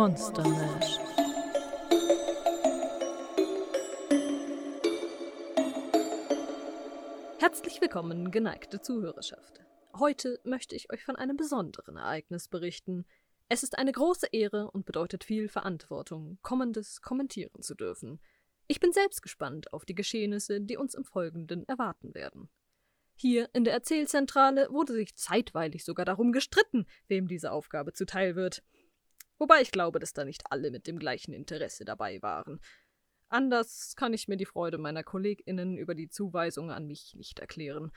Monster Mash. Herzlich willkommen, geneigte Zuhörerschaft. Heute möchte ich euch von einem besonderen Ereignis berichten. Es ist eine große Ehre und bedeutet viel Verantwortung, Kommendes kommentieren zu dürfen. Ich bin selbst gespannt auf die Geschehnisse, die uns im Folgenden erwarten werden. Hier in der Erzählzentrale wurde sich zeitweilig sogar darum gestritten, wem diese Aufgabe zuteil wird. Wobei ich glaube, dass da nicht alle mit dem gleichen Interesse dabei waren. Anders kann ich mir die Freude meiner KollegInnen über die Zuweisung an mich nicht erklären.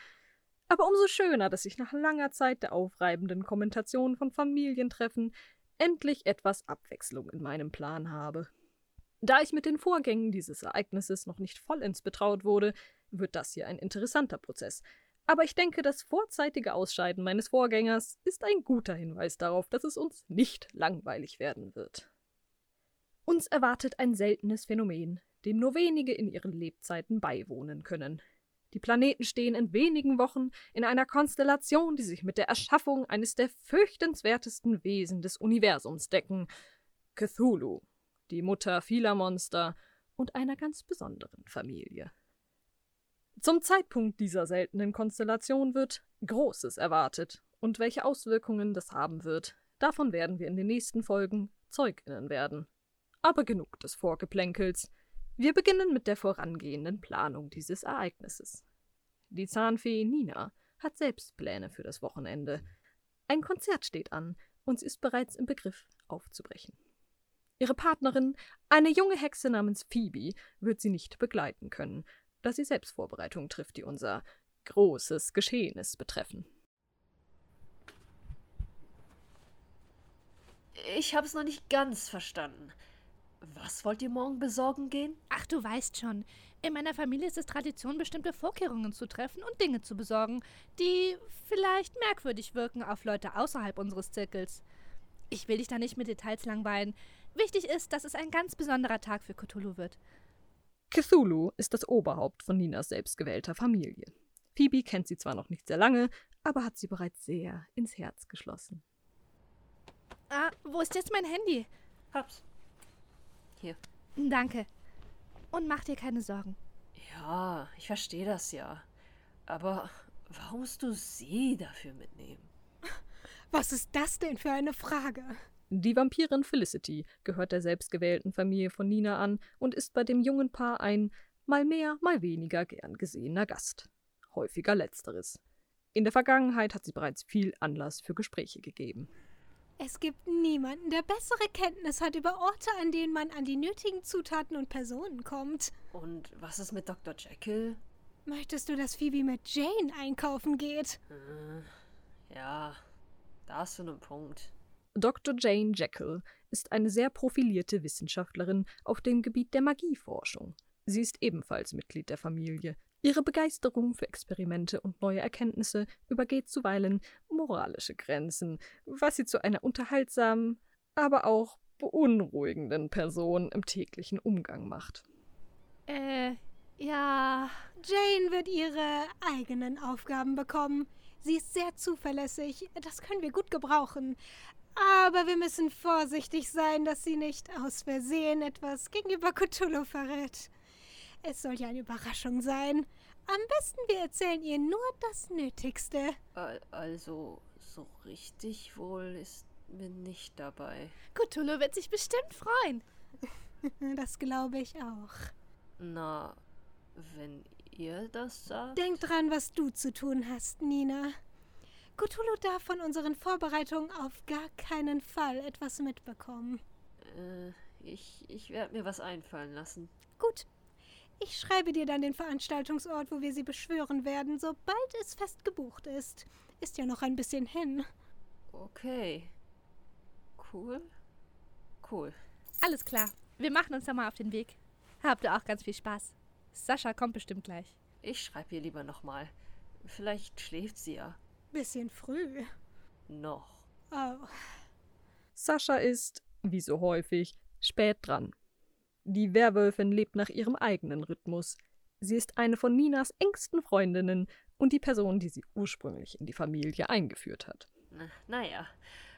Aber umso schöner, dass ich nach langer Zeit der aufreibenden Kommentation von Familientreffen endlich etwas Abwechslung in meinem Plan habe. Da ich mit den Vorgängen dieses Ereignisses noch nicht vollends betraut wurde, wird das hier ein interessanter Prozess, aber ich denke, das vorzeitige Ausscheiden meines Vorgängers ist ein guter Hinweis darauf, dass es uns nicht langweilig werden wird. Uns erwartet ein seltenes Phänomen, dem nur wenige in ihren Lebzeiten beiwohnen können. Die Planeten stehen in wenigen Wochen in einer Konstellation, die sich mit der Erschaffung eines der fürchtenswertesten Wesen des Universums decken Cthulhu, die Mutter vieler Monster und einer ganz besonderen Familie. Zum Zeitpunkt dieser seltenen Konstellation wird Großes erwartet, und welche Auswirkungen das haben wird, davon werden wir in den nächsten Folgen Zeuginnen werden. Aber genug des Vorgeplänkels. Wir beginnen mit der vorangehenden Planung dieses Ereignisses. Die Zahnfee Nina hat selbst Pläne für das Wochenende. Ein Konzert steht an und sie ist bereits im Begriff aufzubrechen. Ihre Partnerin, eine junge Hexe namens Phoebe, wird sie nicht begleiten können, da sie Selbstvorbereitungen trifft, die unser großes Geschehnis betreffen. Ich hab's noch nicht ganz verstanden. Was wollt ihr morgen besorgen gehen? Ach, du weißt schon. In meiner Familie ist es Tradition, bestimmte Vorkehrungen zu treffen und Dinge zu besorgen, die vielleicht merkwürdig wirken auf Leute außerhalb unseres Zirkels. Ich will dich da nicht mit Details langweilen. Wichtig ist, dass es ein ganz besonderer Tag für Cthulhu wird. Cthulhu ist das Oberhaupt von Ninas selbstgewählter Familie. Phoebe kennt sie zwar noch nicht sehr lange, aber hat sie bereits sehr ins Herz geschlossen. Ah, wo ist jetzt mein Handy? Hab's. Hier. Danke. Und mach dir keine Sorgen. Ja, ich verstehe das ja. Aber warum musst du sie dafür mitnehmen? Was ist das denn für eine Frage? Die Vampirin Felicity gehört der selbstgewählten Familie von Nina an und ist bei dem jungen Paar ein mal mehr, mal weniger gern gesehener Gast. Häufiger letzteres. In der Vergangenheit hat sie bereits viel Anlass für Gespräche gegeben. Es gibt niemanden, der bessere Kenntnis hat über Orte, an denen man an die nötigen Zutaten und Personen kommt. Und was ist mit Dr. Jekyll? Möchtest du, dass Phoebe mit Jane einkaufen geht? Äh, ja, da hast du einen Punkt. Dr. Jane Jekyll ist eine sehr profilierte Wissenschaftlerin auf dem Gebiet der Magieforschung. Sie ist ebenfalls Mitglied der Familie. Ihre Begeisterung für Experimente und neue Erkenntnisse übergeht zuweilen moralische Grenzen, was sie zu einer unterhaltsamen, aber auch beunruhigenden Person im täglichen Umgang macht. Äh, ja. Jane wird ihre eigenen Aufgaben bekommen. Sie ist sehr zuverlässig. Das können wir gut gebrauchen. Aber wir müssen vorsichtig sein, dass sie nicht aus Versehen etwas gegenüber Cthulhu verrät. Es soll ja eine Überraschung sein. Am besten wir erzählen ihr nur das Nötigste. Also, so richtig wohl ist mir nicht dabei. Cthulhu wird sich bestimmt freuen. das glaube ich auch. Na, wenn ihr das sagt. Denk dran, was du zu tun hast, Nina. Cthulhu darf von unseren Vorbereitungen auf gar keinen Fall etwas mitbekommen. Äh, ich, ich werde mir was einfallen lassen. Gut. Ich schreibe dir dann den Veranstaltungsort, wo wir sie beschwören werden, sobald es fest gebucht ist. Ist ja noch ein bisschen hin. Okay. Cool. Cool. Alles klar. Wir machen uns dann mal auf den Weg. Habt ihr auch ganz viel Spaß. Sascha kommt bestimmt gleich. Ich schreibe ihr lieber nochmal. Vielleicht schläft sie ja. Bisschen früh. Noch. Oh. Sascha ist, wie so häufig, spät dran. Die Werwölfin lebt nach ihrem eigenen Rhythmus. Sie ist eine von Ninas engsten Freundinnen und die Person, die sie ursprünglich in die Familie eingeführt hat. Na, naja,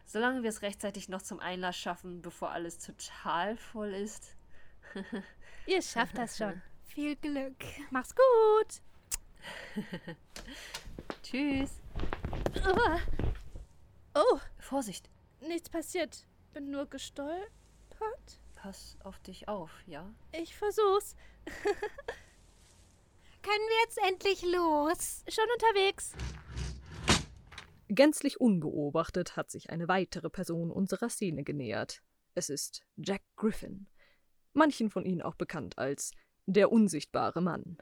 Solange wir es rechtzeitig noch zum Einlass schaffen, bevor alles total voll ist. Ihr schafft das schon. Viel Glück. Mach's gut. Tschüss. Oh, Vorsicht, nichts passiert. Bin nur gestolpert. pass auf dich auf, ja? Ich versuch's. Können wir jetzt endlich los? Schon unterwegs. Gänzlich unbeobachtet hat sich eine weitere Person unserer Szene genähert. Es ist Jack Griffin. Manchen von Ihnen auch bekannt als der unsichtbare Mann.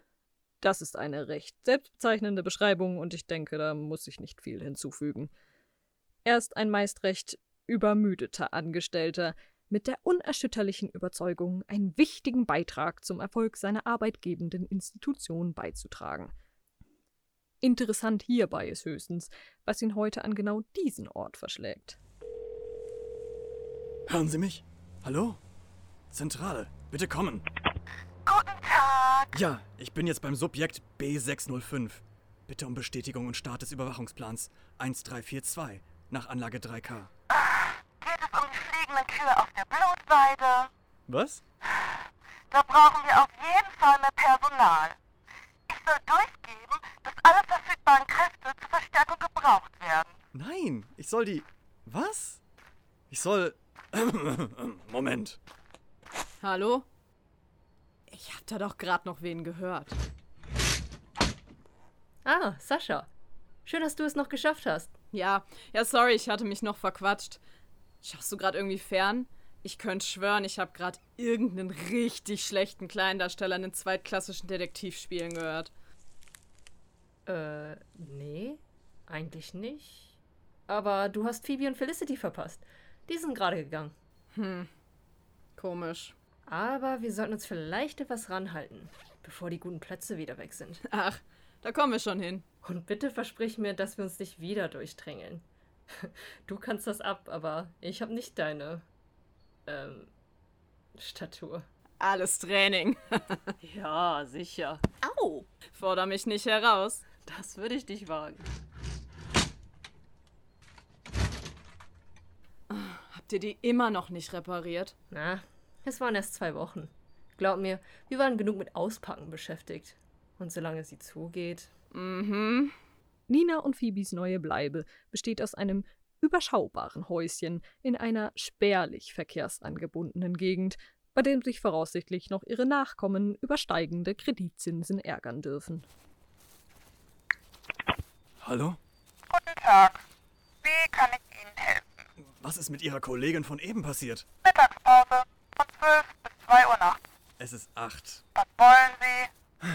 Das ist eine recht selbstbezeichnende Beschreibung und ich denke, da muss ich nicht viel hinzufügen. Er ist ein meist recht übermüdeter Angestellter mit der unerschütterlichen Überzeugung, einen wichtigen Beitrag zum Erfolg seiner arbeitgebenden Institution beizutragen. Interessant hierbei ist höchstens, was ihn heute an genau diesen Ort verschlägt. Hören Sie mich? Hallo? Zentrale, bitte kommen. Guten. Ja, ich bin jetzt beim Subjekt B605. Bitte um Bestätigung und Start des Überwachungsplans 1342 nach Anlage 3K. Geht es um die fliegenden Kühe auf der Blutweide? Was? Da brauchen wir auf jeden Fall mehr Personal. Ich soll durchgeben, dass alle verfügbaren Kräfte zur Verstärkung gebraucht werden. Nein, ich soll die. Was? Ich soll. Moment. Hallo? Ich hab da doch gerade noch wen gehört. Ah, Sascha. Schön, dass du es noch geschafft hast. Ja, ja, sorry, ich hatte mich noch verquatscht. Schaust du gerade irgendwie fern? Ich könnte schwören, ich habe gerade irgendeinen richtig schlechten Kleindarsteller in den zweitklassischen Detektivspielen gehört. Äh, nee, eigentlich nicht. Aber du hast Phoebe und Felicity verpasst. Die sind gerade gegangen. Komisch. Aber wir sollten uns vielleicht etwas ranhalten, bevor die guten Plätze wieder weg sind. Ach, da kommen wir schon hin. Und bitte versprich mir, dass wir uns nicht wieder durchdrängeln. Du kannst das ab, aber ich habe nicht deine ähm, Statur. Alles Training. Ja, sicher. Au! Forder mich nicht heraus. Das würde ich nicht wagen. Habt ihr die immer noch nicht repariert? Na, es waren erst zwei Wochen. Glaub mir, wir waren genug mit Auspacken beschäftigt. Und solange sie zugeht. Mhm. Nina und Phoebes neue Bleibe besteht aus einem überschaubaren Häuschen in einer spärlich verkehrsangebundenen Gegend, bei dem sich voraussichtlich noch ihre Nachkommen über steigende Kreditzinsen ärgern dürfen. Hallo? Guten Tag. Wie kann ich Ihnen helfen? Was ist mit Ihrer Kollegin von eben passiert? Mittagspause von 12 bis 2 Uhr nachts. Es ist acht. Was wollen Sie?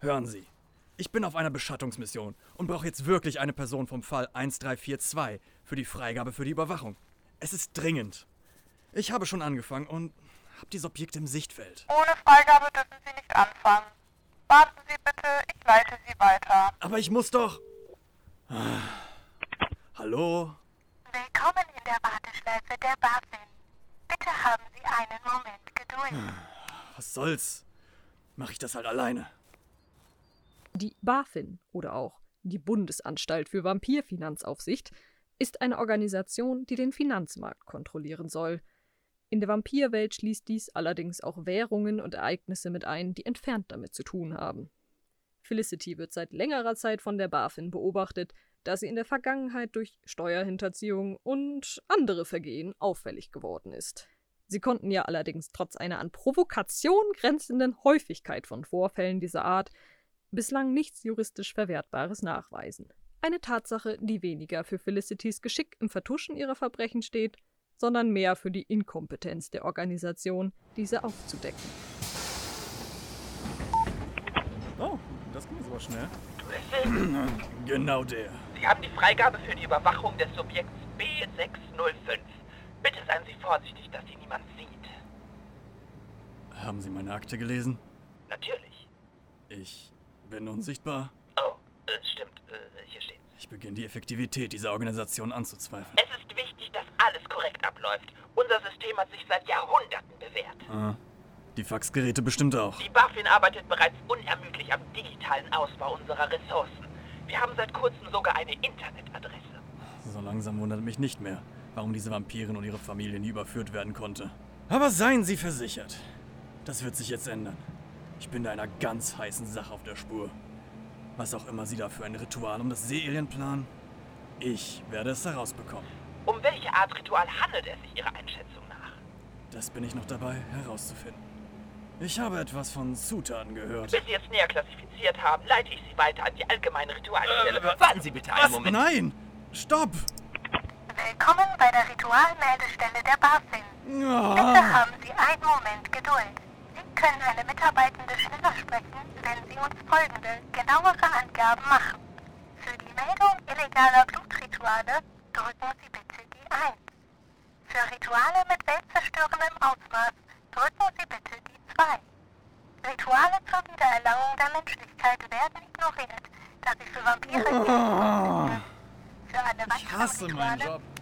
Hören Sie. Ich bin auf einer Beschattungsmission und brauche jetzt wirklich eine Person vom Fall 1342 für die Freigabe für die Überwachung. Es ist dringend. Ich habe schon angefangen und habe die Subjekte im Sichtfeld. Ohne Freigabe dürfen Sie nicht anfangen. Warten Sie bitte, ich leite Sie weiter. Aber ich muss doch. Ah. Hallo? Willkommen in der Warteschleife der BaFin. Bitte haben Sie einen Moment. Was soll's? Mach ich das halt alleine. Die BaFin oder auch die Bundesanstalt für Vampirfinanzaufsicht ist eine Organisation, die den Finanzmarkt kontrollieren soll. In der Vampirwelt schließt dies allerdings auch Währungen und Ereignisse mit ein, die entfernt damit zu tun haben. Felicity wird seit längerer Zeit von der BaFin beobachtet, da sie in der Vergangenheit durch Steuerhinterziehung und andere Vergehen auffällig geworden ist. Sie konnten ja allerdings trotz einer an Provokation grenzenden Häufigkeit von Vorfällen dieser Art bislang nichts juristisch Verwertbares nachweisen. Eine Tatsache, die weniger für Felicitys Geschick im Vertuschen ihrer Verbrechen steht, sondern mehr für die Inkompetenz der Organisation, diese aufzudecken. Oh, das ging jetzt aber schnell. Genau der. Sie haben die Freigabe für die Überwachung des Subjekts B605. Bitte seien Sie vorsichtig, dass Sie niemand sieht. Haben Sie meine Akte gelesen? Natürlich. Ich bin unsichtbar. Oh, äh, stimmt. Äh, hier steht. Ich beginne die Effektivität dieser Organisation anzuzweifeln. Es ist wichtig, dass alles korrekt abläuft. Unser System hat sich seit Jahrhunderten bewährt. Ah, die Faxgeräte bestimmt auch. Die BaFin arbeitet bereits unermüdlich am digitalen Ausbau unserer Ressourcen. Wir haben seit kurzem sogar eine Internetadresse. So langsam wundert mich nicht mehr, warum diese Vampirin und ihre Familie nie überführt werden konnte. Aber seien Sie versichert, das wird sich jetzt ändern. Ich bin da einer ganz heißen Sache auf der Spur. Was auch immer Sie da für ein Ritual um das Seealien planen, ich werde es herausbekommen. Um welche Art Ritual handelt es sich Ihrer Einschätzung nach? Das bin ich noch dabei herauszufinden. Ich habe etwas von Zutaten gehört. Bis Sie es näher klassifiziert haben, leite ich Sie weiter an die allgemeine Ritualstelle. Äh, Warten Sie bitte einen Was? Moment. Nein! Stopp! Willkommen bei der Ritualmeldestelle der BaFin. Bitte Ah, haben Sie einen Moment Geduld. Sie können eine Mitarbeitende schneller sprechen, wenn Sie uns folgende, genauere Angaben machen. Für die Meldung illegaler Blutrituale drücken Sie bitte die 1. Für Rituale mit weltzerstörendem Ausmaß drücken Sie bitte die 2. Rituale zur Wiedererlangung der Menschlichkeit werden ignoriert, da sie für Vampire nicht Für alle ich hasse meinen Job.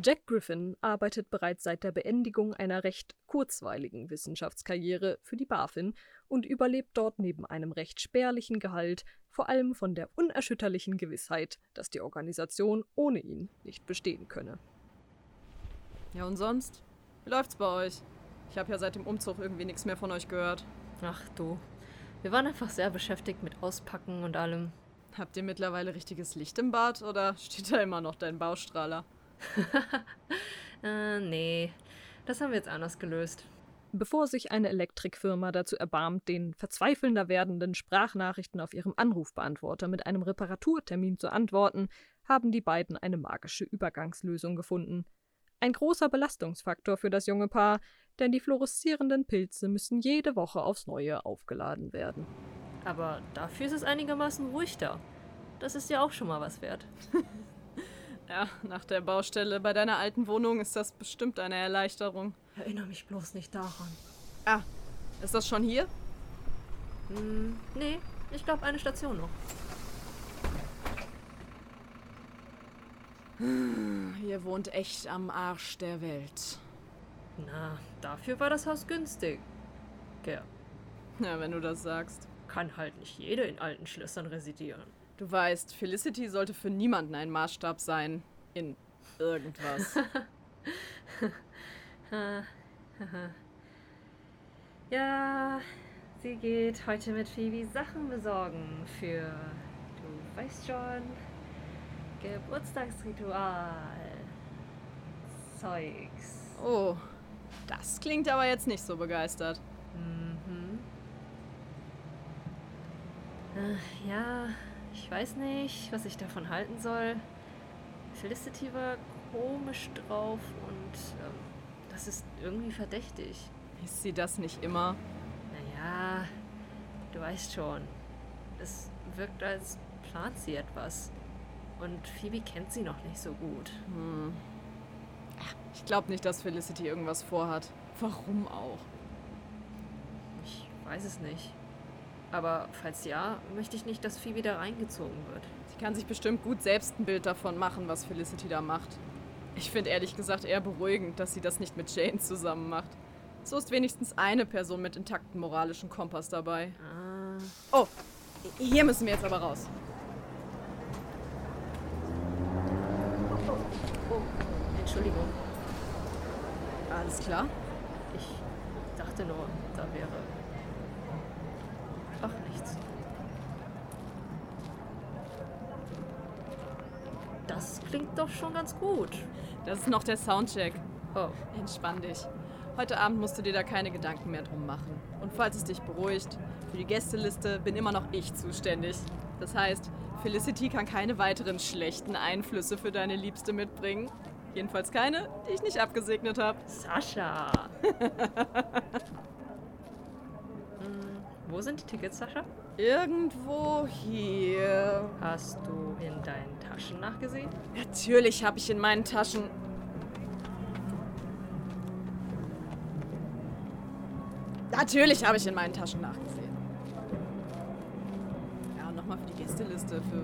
Jack Griffin arbeitet bereits seit der Beendigung einer recht kurzweiligen Wissenschaftskarriere für die BaFin und überlebt dort neben einem recht spärlichen Gehalt vor allem von der unerschütterlichen Gewissheit, dass die Organisation ohne ihn nicht bestehen könne. Ja, und sonst? Wie läuft's bei euch? Ich habe ja seit dem Umzug irgendwie nichts mehr von euch gehört. Ach du. Wir waren einfach sehr beschäftigt mit Auspacken und allem. Habt ihr mittlerweile richtiges Licht im Bad oder steht da immer noch dein Baustrahler? Äh, nee. Das haben wir jetzt anders gelöst. Bevor sich eine Elektrikfirma dazu erbarmt, den verzweifelnder werdenden Sprachnachrichten auf ihrem Anrufbeantworter mit einem Reparaturtermin zu antworten, haben die beiden eine magische Übergangslösung gefunden. Ein großer Belastungsfaktor für das junge Paar, denn die fluoreszierenden Pilze müssen jede Woche aufs Neue aufgeladen werden. Aber dafür ist es einigermaßen ruhig da. Das ist ja auch schon mal was wert. Ja, nach der Baustelle bei deiner alten Wohnung ist das bestimmt eine Erleichterung. Erinnere mich bloß nicht daran. Ah, ist das schon hier? Hm, nee, ich glaube eine Station noch. Ihr wohnt echt am Arsch der Welt. Na, dafür war das Haus günstig. Ja, Ja, wenn du das sagst. kann halt nicht jede in alten Schlössern residieren. Du weißt, Felicity sollte für niemanden ein Maßstab sein. In irgendwas. Ja, sie geht heute mit Phoebe Sachen besorgen für, du weißt schon, Geburtstagsritual. Zeugs. oh, das klingt aber jetzt nicht so begeistert. Mhm. Äh, ja, ich weiß nicht, was ich davon halten soll. Felicity war komisch drauf und ähm, das ist irgendwie verdächtig. Ist sie das nicht immer? Naja, du weißt schon. Es wirkt, als plant sie etwas. Und Phoebe kennt sie noch nicht so gut. Hm. Ich glaube nicht, dass Felicity irgendwas vorhat. Warum auch? Ich weiß es nicht. Aber falls ja, möchte ich nicht, dass Phoebe da reingezogen wird. Sie kann sich bestimmt gut selbst ein Bild davon machen, was Felicity da macht. Ich finde ehrlich gesagt eher beruhigend, dass sie das nicht mit Jane zusammen macht. So ist wenigstens eine Person mit intaktem moralischen Kompass dabei. Ah, Oh, hier müssen wir jetzt aber raus. oh, Entschuldigung. Alles klar. Ich dachte nur, da wäre. Ach, nichts. Das klingt doch schon ganz gut. Das ist noch der Soundcheck. Oh, Entspann dich. Heute Abend musst du dir da keine Gedanken mehr drum machen. Und falls es dich beruhigt, für die Gästeliste bin immer noch ich zuständig. Das heißt, Felicity kann keine weiteren schlechten Einflüsse für deine Liebste mitbringen. Jedenfalls keine, die ich nicht abgesegnet habe. Sascha! wo sind die Tickets, Sascha? Irgendwo hier. Hast du in deinen Taschen nachgesehen? Natürlich habe ich in meinen Taschen. Natürlich habe ich in meinen Taschen nachgesehen. Ja, und nochmal für die Gästeliste, für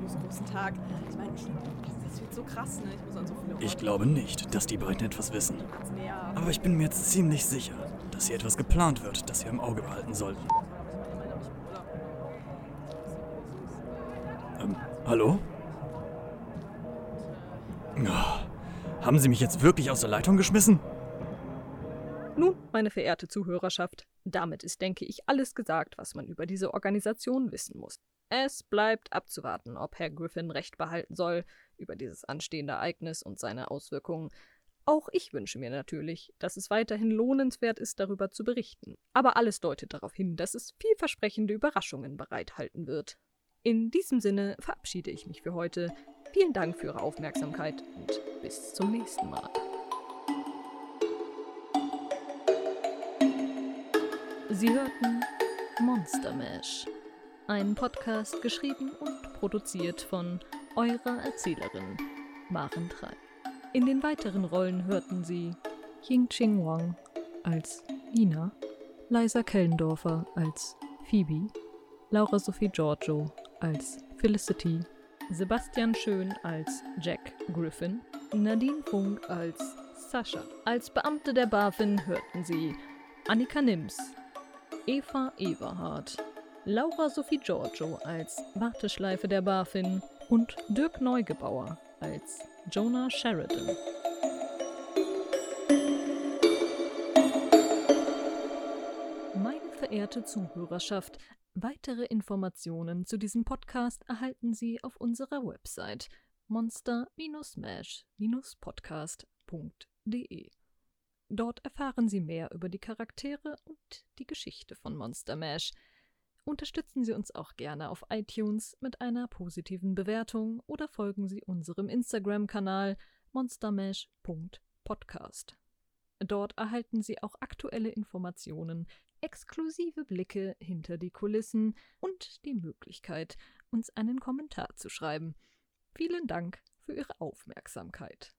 Bruce großen Tag. Ich meine, das, wird so krass, ne? Ich muss an so viele Orte. Ich glaube nicht, dass die beiden etwas wissen. Aber ich bin mir jetzt ziemlich sicher, dass hier etwas geplant wird, das wir im Auge behalten sollten. Hallo? Oh, haben Sie mich jetzt wirklich aus der Leitung geschmissen? Nun, meine verehrte Zuhörerschaft, damit ist, denke ich, alles gesagt, was man über diese Organisation wissen muss. Es bleibt abzuwarten, ob Herr Griffin recht behalten soll über dieses anstehende Ereignis und seine Auswirkungen. Auch ich wünsche mir natürlich, dass es weiterhin lohnenswert ist, darüber zu berichten. Aber alles deutet darauf hin, dass es vielversprechende Überraschungen bereithalten wird. In diesem Sinne verabschiede ich mich für heute. Vielen Dank für Ihre Aufmerksamkeit und bis zum nächsten Mal. Sie hörten Monster Mash, ein Podcast geschrieben und produziert von eurer Erzählerin Maren Trei. In den weiteren Rollen hörten Sie Ying Ching Wang als Nina, Liza Kellendorfer als Phoebe, Laura Sophie Giorgio als Felicity, Sebastian Schön als Jack Griffin, Nadine Funk als Sascha. Als Beamte der BaFin hörten Sie Annika Nims Eva Everhardt, Laura Sophie Giorgio als Warteschleife der BaFin und Dirk Neugebauer als Jonah Sheridan. Meine verehrte Zuhörerschaft, weitere Informationen zu diesem Podcast erhalten Sie auf unserer Website monster-mash-podcast.de. Dort erfahren Sie mehr über die Charaktere und die Geschichte von Monster Mash. Unterstützen Sie uns auch gerne auf iTunes mit einer positiven Bewertung oder folgen Sie unserem Instagram-Kanal monstermash.podcast. Dort erhalten Sie auch aktuelle Informationen, exklusive Blicke hinter die Kulissen und die Möglichkeit, uns einen Kommentar zu schreiben. Vielen Dank für Ihre Aufmerksamkeit.